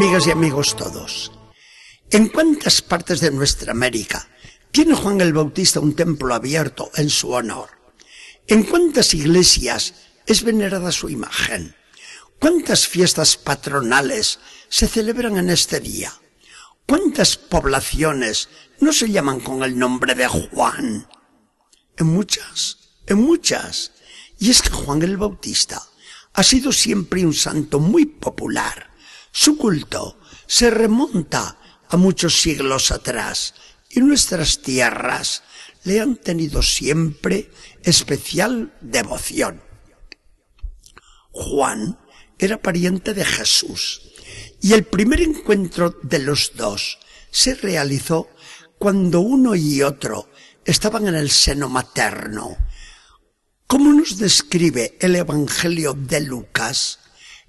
Amigas y amigos todos, ¿en cuántas partes de nuestra América tiene Juan el Bautista un templo abierto en su honor? ¿En cuántas iglesias es venerada su imagen? ¿Cuántas fiestas patronales se celebran en este día? ¿Cuántas poblaciones no se llaman con el nombre de Juan? En muchas, en muchas. Y es que Juan el Bautista ha sido siempre un santo muy popular. Su culto se remonta a muchos siglos atrás y nuestras tierras le han tenido siempre especial devoción. Juan era pariente de Jesús y el primer encuentro de los dos se realizó cuando uno y otro estaban en el seno materno. Como nos describe el Evangelio de Lucas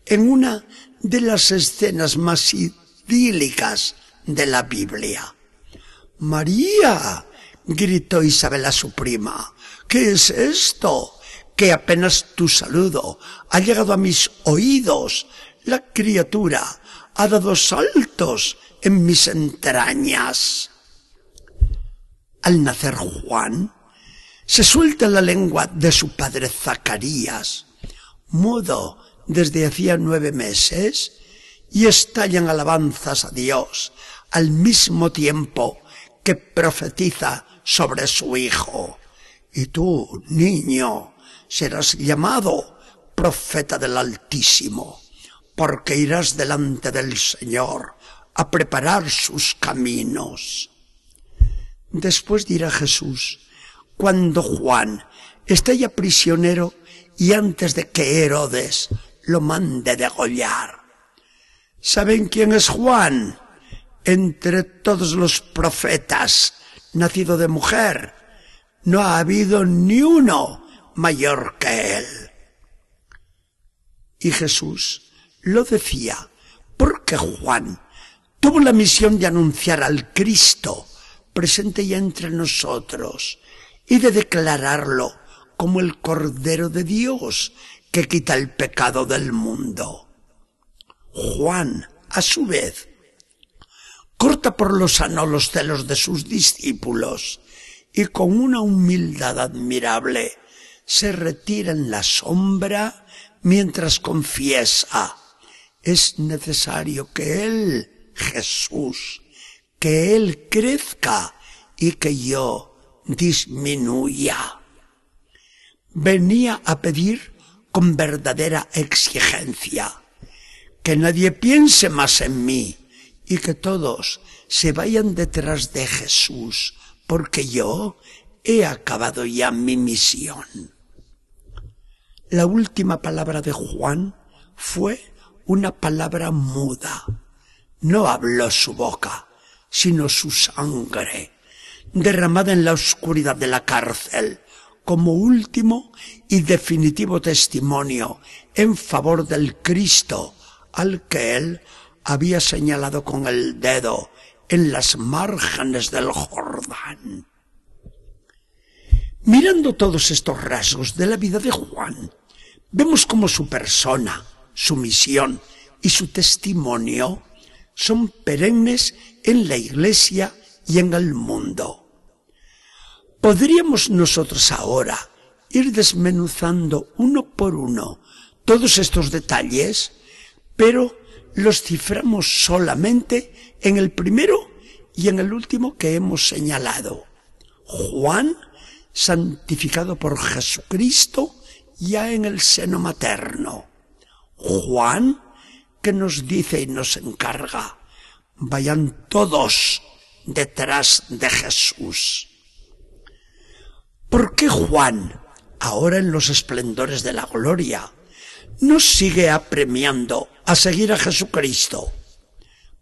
en una de las escenas más idílicas de la Biblia. María, gritó Isabel a su prima, ¿qué es esto? Que apenas tu saludo ha llegado a mis oídos. La criatura ha dado saltos en mis entrañas. Al nacer Juan, se suelta la lengua de su padre Zacarías, mudo desde hacía nueve meses, y estallan alabanzas a Dios al mismo tiempo que profetiza sobre su hijo. Y tú, niño, serás llamado profeta del Altísimo, porque irás delante del Señor a preparar sus caminos. Después dirá Jesús, cuando Juan está ya prisionero y antes de que Herodes lo mande degollar. ¿Saben quién es Juan? Entre todos los profetas, nacido de mujer, no ha habido ni uno mayor que él. Y Jesús lo decía porque Juan tuvo la misión de anunciar al Cristo presente ya entre nosotros y de declararlo como el Cordero de Dios que quita el pecado del mundo. Juan, a su vez, corta por los sanos los celos de sus discípulos y con una humildad admirable se retira en la sombra mientras confiesa es necesario que Él, Jesús, que Él crezca y que yo disminuya. Venía a pedir con verdadera exigencia que nadie piense más en mí y que todos se vayan detrás de Jesús, porque yo he acabado ya mi misión. La última palabra de Juan fue una palabra muda. No habló su boca, sino su sangre, derramada en la oscuridad de la cárcel, como último y definitivo testimonio en favor del Cristo al que él había señalado con el dedo en las márgenes del Jordán. Mirando todos estos rasgos de la vida de Juan, vemos como su persona, su misión y su testimonio son perennes en la iglesia y en el mundo. ¿Podríamos nosotros ahora ir desmenuzando uno por uno todos estos detalles? Pero los ciframos solamente en el primero y en el último que hemos señalado. Juan, santificado por Jesucristo, ya en el seno materno. Juan, que nos dice y nos encarga, vayan todos detrás de Jesús. ¿Por qué Juan, ahora en los esplendores de la gloria, nos sigue apremiando a seguir a Jesucristo?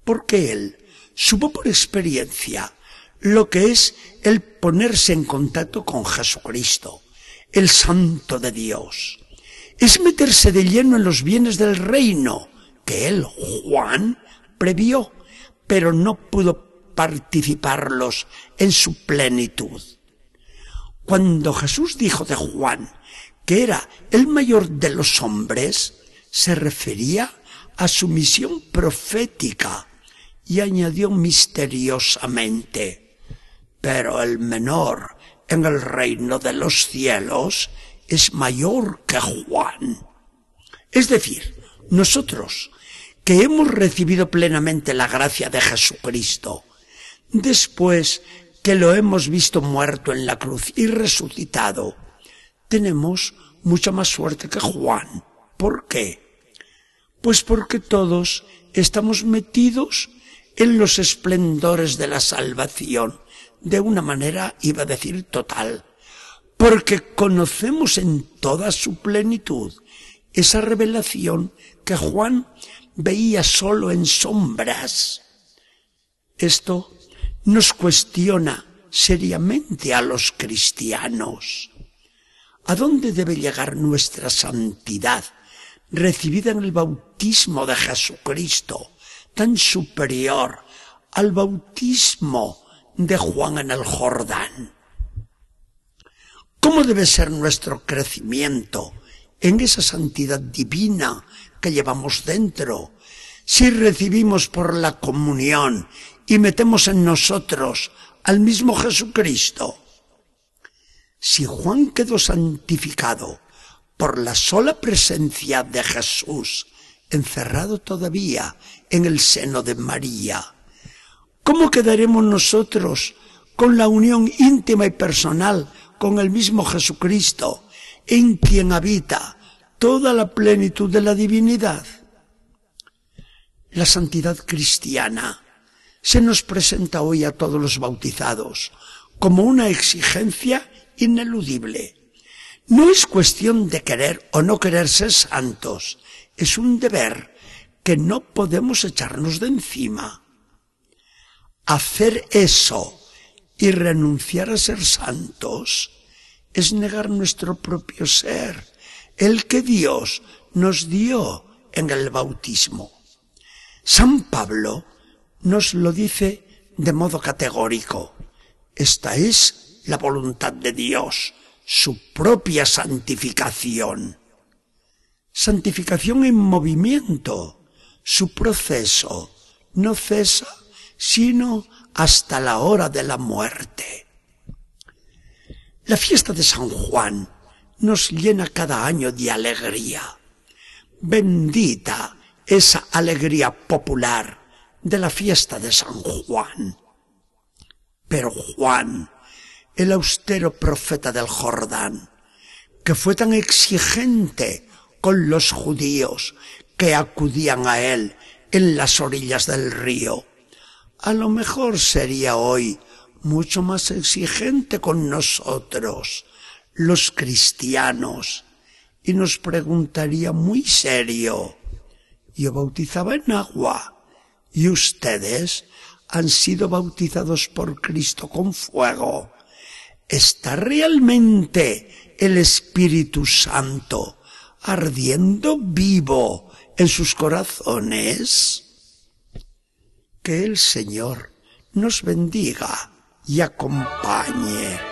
Porque él supo por experiencia lo que es el ponerse en contacto con Jesucristo, el Santo de Dios. Es meterse de lleno en los bienes del reino, que él, Juan, previó, pero no pudo participarlos en su plenitud. Cuando Jesús dijo de Juan que era el mayor de los hombres, se refería a su misión profética y añadió misteriosamente, pero el menor en el reino de los cielos es mayor que Juan. Es decir, nosotros, que hemos recibido plenamente la gracia de Jesucristo, después que lo hemos visto muerto en la cruz y resucitado, tenemos mucha más suerte que Juan. ¿Por qué? Pues porque todos estamos metidos en los esplendores de la salvación, de una manera, iba a decir, total, porque conocemos en toda su plenitud esa revelación que Juan veía solo en sombras. Esto nos cuestiona seriamente a los cristianos. ¿A dónde debe llegar nuestra santidad recibida en el bautismo de Jesucristo, tan superior al bautismo de Juan en el Jordán? ¿Cómo debe ser nuestro crecimiento en esa santidad divina que llevamos dentro? Si recibimos por la comunión y metemos en nosotros al mismo Jesucristo. Si Juan quedó santificado por la sola presencia de Jesús, encerrado todavía en el seno de María, ¿cómo quedaremos nosotros con la unión íntima y personal con el mismo Jesucristo, en quien habita toda la plenitud de la divinidad? La santidad cristiana se nos presenta hoy a todos los bautizados como una exigencia ineludible. No es cuestión de querer o no querer ser santos, es un deber que no podemos echarnos de encima. Hacer eso y renunciar a ser santos es negar nuestro propio ser, el que Dios nos dio en el bautismo. San Pablo nos lo dice de modo categórico. Esta es la voluntad de Dios, su propia santificación. Santificación en movimiento, su proceso no cesa sino hasta la hora de la muerte. La fiesta de San Juan nos llena cada año de alegría. Bendita esa alegría popular de la fiesta de San Juan. Pero Juan, el austero profeta del Jordán, que fue tan exigente con los judíos que acudían a él en las orillas del río, a lo mejor sería hoy mucho más exigente con nosotros, los cristianos, y nos preguntaría muy serio, yo bautizaba en agua, y ustedes han sido bautizados por Cristo con fuego. ¿Está realmente el Espíritu Santo ardiendo vivo en sus corazones? Que el Señor nos bendiga y acompañe.